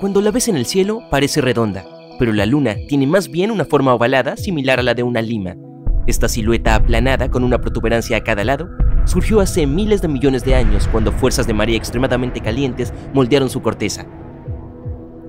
Cuando la ves en el cielo, parece redonda, pero la luna tiene más bien una forma ovalada similar a la de una lima. Esta silueta aplanada con una protuberancia a cada lado surgió hace miles de millones de años cuando fuerzas de marea extremadamente calientes moldearon su corteza.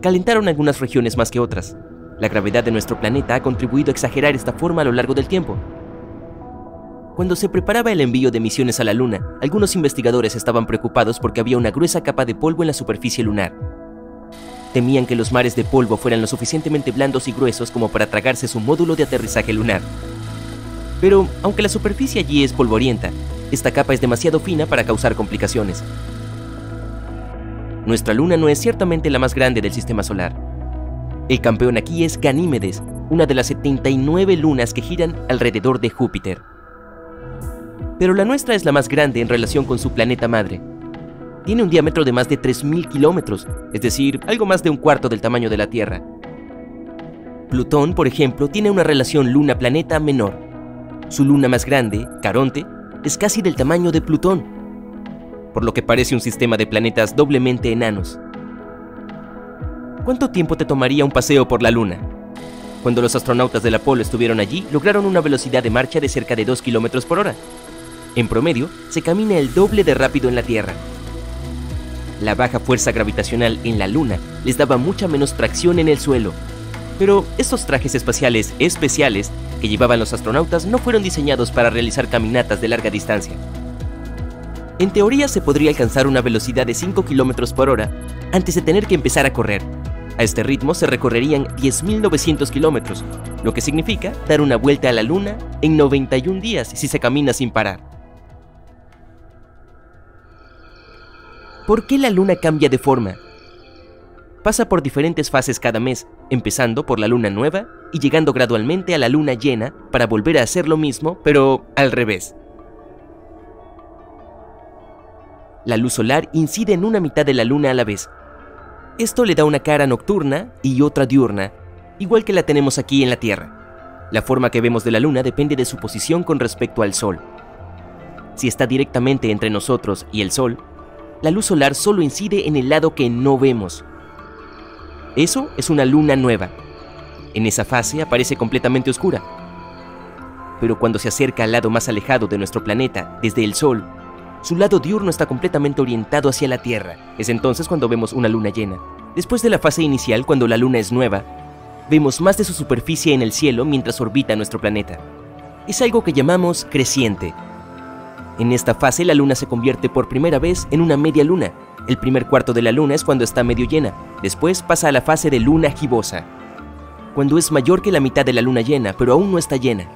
Calentaron algunas regiones más que otras. La gravedad de nuestro planeta ha contribuido a exagerar esta forma a lo largo del tiempo. Cuando se preparaba el envío de misiones a la Luna, algunos investigadores estaban preocupados porque había una gruesa capa de polvo en la superficie lunar, Temían que los mares de polvo fueran lo suficientemente blandos y gruesos como para tragarse su módulo de aterrizaje lunar. Pero, aunque la superficie allí es polvorienta, esta capa es demasiado fina para causar complicaciones. Nuestra luna no es ciertamente la más grande del sistema solar. El campeón aquí es Ganímedes, una de las 79 lunas que giran alrededor de Júpiter. Pero la nuestra es la más grande en relación con su planeta madre, tiene un diámetro de más de 3.000 kilómetros, es decir, algo más de un cuarto del tamaño de la Tierra. Plutón, por ejemplo, tiene una relación luna-planeta menor. Su luna más grande, Caronte, es casi del tamaño de Plutón, por lo que parece un sistema de planetas doblemente enanos. ¿Cuánto tiempo te tomaría un paseo por la Luna? Cuando los astronautas del Apolo estuvieron allí, lograron una velocidad de marcha de cerca de 2 km por hora. En promedio, se camina el doble de rápido en la Tierra, la baja fuerza gravitacional en la Luna les daba mucha menos tracción en el suelo. Pero estos trajes espaciales especiales que llevaban los astronautas no fueron diseñados para realizar caminatas de larga distancia. En teoría se podría alcanzar una velocidad de 5 km por hora antes de tener que empezar a correr. A este ritmo se recorrerían 10.900 kilómetros, lo que significa dar una vuelta a la Luna en 91 días si se camina sin parar. ¿Por qué la luna cambia de forma? Pasa por diferentes fases cada mes, empezando por la luna nueva y llegando gradualmente a la luna llena para volver a hacer lo mismo, pero al revés. La luz solar incide en una mitad de la luna a la vez. Esto le da una cara nocturna y otra diurna, igual que la tenemos aquí en la Tierra. La forma que vemos de la luna depende de su posición con respecto al Sol. Si está directamente entre nosotros y el Sol, la luz solar solo incide en el lado que no vemos. Eso es una luna nueva. En esa fase aparece completamente oscura. Pero cuando se acerca al lado más alejado de nuestro planeta, desde el Sol, su lado diurno está completamente orientado hacia la Tierra. Es entonces cuando vemos una luna llena. Después de la fase inicial, cuando la luna es nueva, vemos más de su superficie en el cielo mientras orbita nuestro planeta. Es algo que llamamos creciente, en esta fase la luna se convierte por primera vez en una media luna. El primer cuarto de la luna es cuando está medio llena. Después pasa a la fase de luna gibosa, cuando es mayor que la mitad de la luna llena, pero aún no está llena.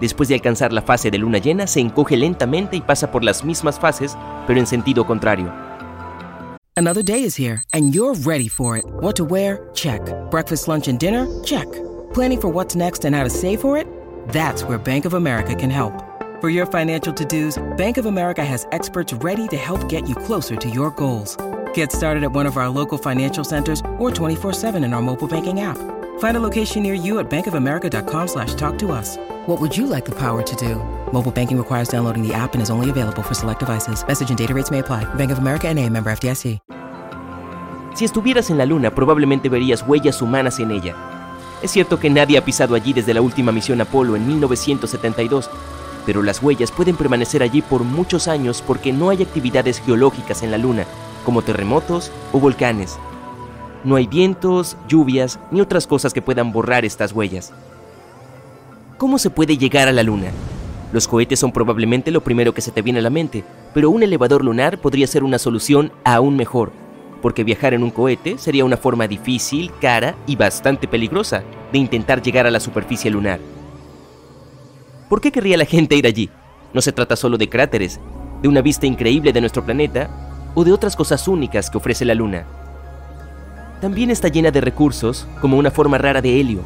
Después de alcanzar la fase de luna llena, se encoge lentamente y pasa por las mismas fases, pero en sentido contrario. Another day is here and you're ready for it. What to wear? Check. Breakfast, lunch and dinner? Check. Planning for what's next and how to save for it? That's where Bank of America can help. For your financial to-dos, Bank of America has experts ready to help get you closer to your goals. Get started at one of our local financial centers or 24-7 in our mobile banking app. Find a location near you at bankofamerica.com slash talk to us. What would you like the power to do? Mobile banking requires downloading the app and is only available for select devices. Message and data rates may apply. Bank of America NA, member FDIC. Si estuvieras en la Luna, probablemente verías huellas humanas en ella. Es cierto que nadie ha pisado allí desde la última misión Apolo en 1972, pero las huellas pueden permanecer allí por muchos años porque no hay actividades geológicas en la Luna, como terremotos o volcanes. No hay vientos, lluvias ni otras cosas que puedan borrar estas huellas. ¿Cómo se puede llegar a la Luna? Los cohetes son probablemente lo primero que se te viene a la mente, pero un elevador lunar podría ser una solución aún mejor, porque viajar en un cohete sería una forma difícil, cara y bastante peligrosa de intentar llegar a la superficie lunar. ¿Por qué querría la gente ir allí? No se trata solo de cráteres, de una vista increíble de nuestro planeta o de otras cosas únicas que ofrece la Luna. También está llena de recursos, como una forma rara de helio.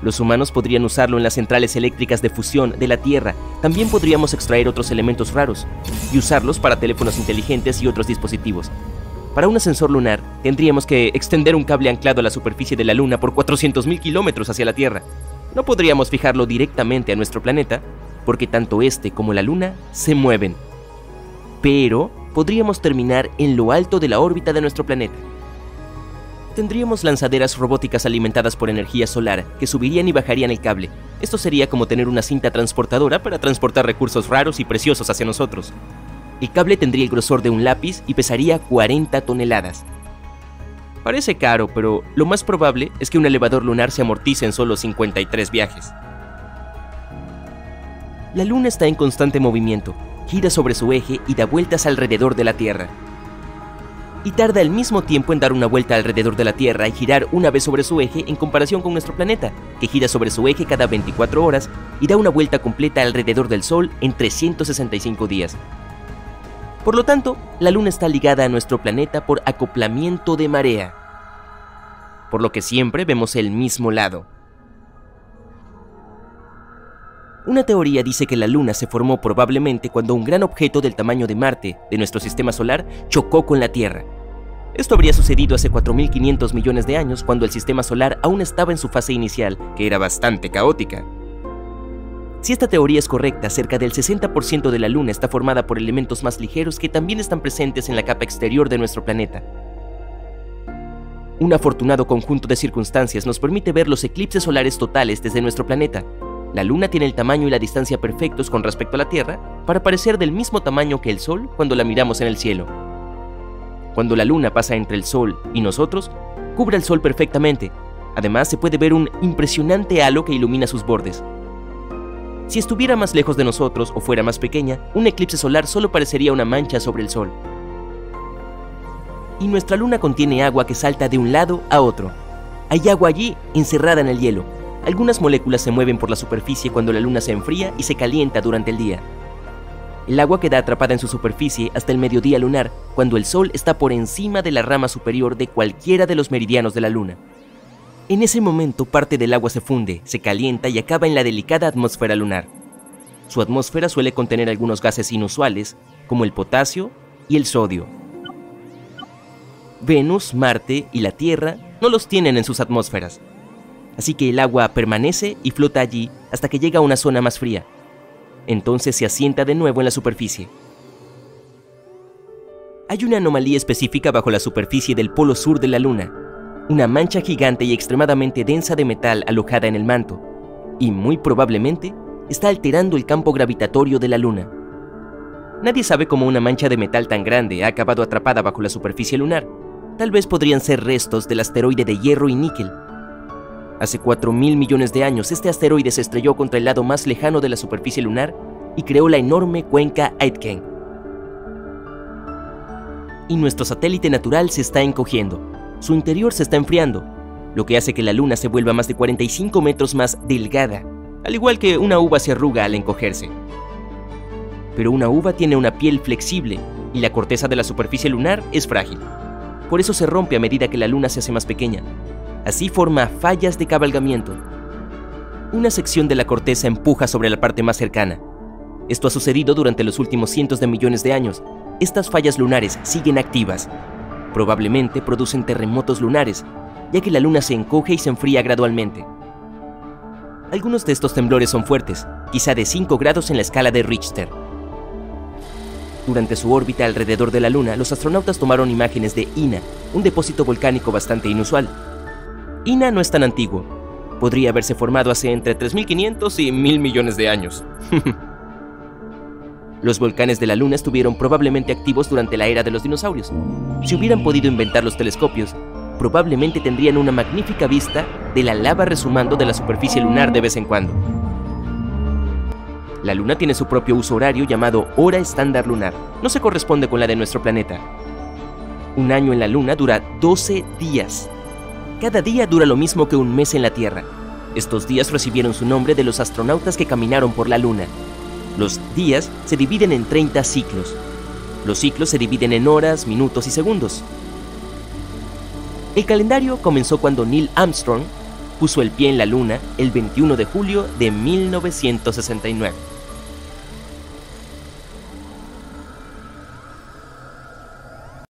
Los humanos podrían usarlo en las centrales eléctricas de fusión de la Tierra. También podríamos extraer otros elementos raros y usarlos para teléfonos inteligentes y otros dispositivos. Para un ascensor lunar, tendríamos que extender un cable anclado a la superficie de la Luna por 400.000 kilómetros hacia la Tierra. No podríamos fijarlo directamente a nuestro planeta, porque tanto este como la Luna se mueven. Pero podríamos terminar en lo alto de la órbita de nuestro planeta. Tendríamos lanzaderas robóticas alimentadas por energía solar que subirían y bajarían el cable. Esto sería como tener una cinta transportadora para transportar recursos raros y preciosos hacia nosotros. El cable tendría el grosor de un lápiz y pesaría 40 toneladas. Parece caro, pero lo más probable es que un elevador lunar se amortice en solo 53 viajes. La Luna está en constante movimiento, gira sobre su eje y da vueltas alrededor de la Tierra. Y tarda el mismo tiempo en dar una vuelta alrededor de la Tierra y girar una vez sobre su eje en comparación con nuestro planeta, que gira sobre su eje cada 24 horas y da una vuelta completa alrededor del Sol en 365 días. Por lo tanto, la Luna está ligada a nuestro planeta por acoplamiento de marea, por lo que siempre vemos el mismo lado. Una teoría dice que la Luna se formó probablemente cuando un gran objeto del tamaño de Marte, de nuestro sistema solar, chocó con la Tierra. Esto habría sucedido hace 4.500 millones de años cuando el sistema solar aún estaba en su fase inicial, que era bastante caótica. Si esta teoría es correcta, cerca del 60% de la Luna está formada por elementos más ligeros que también están presentes en la capa exterior de nuestro planeta. Un afortunado conjunto de circunstancias nos permite ver los eclipses solares totales desde nuestro planeta. La Luna tiene el tamaño y la distancia perfectos con respecto a la Tierra para parecer del mismo tamaño que el Sol cuando la miramos en el cielo. Cuando la Luna pasa entre el Sol y nosotros, cubre el Sol perfectamente. Además, se puede ver un impresionante halo que ilumina sus bordes. Si estuviera más lejos de nosotros o fuera más pequeña, un eclipse solar solo parecería una mancha sobre el Sol. Y nuestra luna contiene agua que salta de un lado a otro. Hay agua allí encerrada en el hielo. Algunas moléculas se mueven por la superficie cuando la luna se enfría y se calienta durante el día. El agua queda atrapada en su superficie hasta el mediodía lunar, cuando el Sol está por encima de la rama superior de cualquiera de los meridianos de la luna. En ese momento parte del agua se funde, se calienta y acaba en la delicada atmósfera lunar. Su atmósfera suele contener algunos gases inusuales, como el potasio y el sodio. Venus, Marte y la Tierra no los tienen en sus atmósferas, así que el agua permanece y flota allí hasta que llega a una zona más fría. Entonces se asienta de nuevo en la superficie. Hay una anomalía específica bajo la superficie del polo sur de la Luna, una mancha gigante y extremadamente densa de metal alojada en el manto, y muy probablemente está alterando el campo gravitatorio de la Luna. Nadie sabe cómo una mancha de metal tan grande ha acabado atrapada bajo la superficie lunar. Tal vez podrían ser restos del asteroide de hierro y níquel. Hace 4 mil millones de años, este asteroide se estrelló contra el lado más lejano de la superficie lunar y creó la enorme cuenca Aitken. Y nuestro satélite natural se está encogiendo, su interior se está enfriando, lo que hace que la luna se vuelva más de 45 metros más delgada, al igual que una uva se arruga al encogerse. Pero una uva tiene una piel flexible y la corteza de la superficie lunar es frágil. Por eso se rompe a medida que la luna se hace más pequeña. Así forma fallas de cabalgamiento. Una sección de la corteza empuja sobre la parte más cercana. Esto ha sucedido durante los últimos cientos de millones de años. Estas fallas lunares siguen activas Probablemente producen terremotos lunares, ya que la luna se encoge y se enfría gradualmente. Algunos de estos temblores son fuertes, quizá de 5 grados en la escala de Richter. Durante su órbita alrededor de la Luna, los astronautas tomaron imágenes de Ina, un depósito volcánico bastante inusual. Ina no es tan antiguo. Podría haberse formado hace entre 3.500 y 1.000 millones de años. Los volcanes de la Luna estuvieron probablemente activos durante la era de los dinosaurios. Si hubieran podido inventar los telescopios, probablemente tendrían una magnífica vista de la lava resumando de la superficie lunar de vez en cuando. La Luna tiene su propio uso horario llamado hora estándar lunar. No se corresponde con la de nuestro planeta. Un año en la Luna dura 12 días. Cada día dura lo mismo que un mes en la Tierra. Estos días recibieron su nombre de los astronautas que caminaron por la Luna, los días se dividen en 30 ciclos. Los ciclos se dividen en horas, minutos y segundos. El calendario comenzó cuando Neil Armstrong puso el pie en la Luna el 21 de julio de 1969.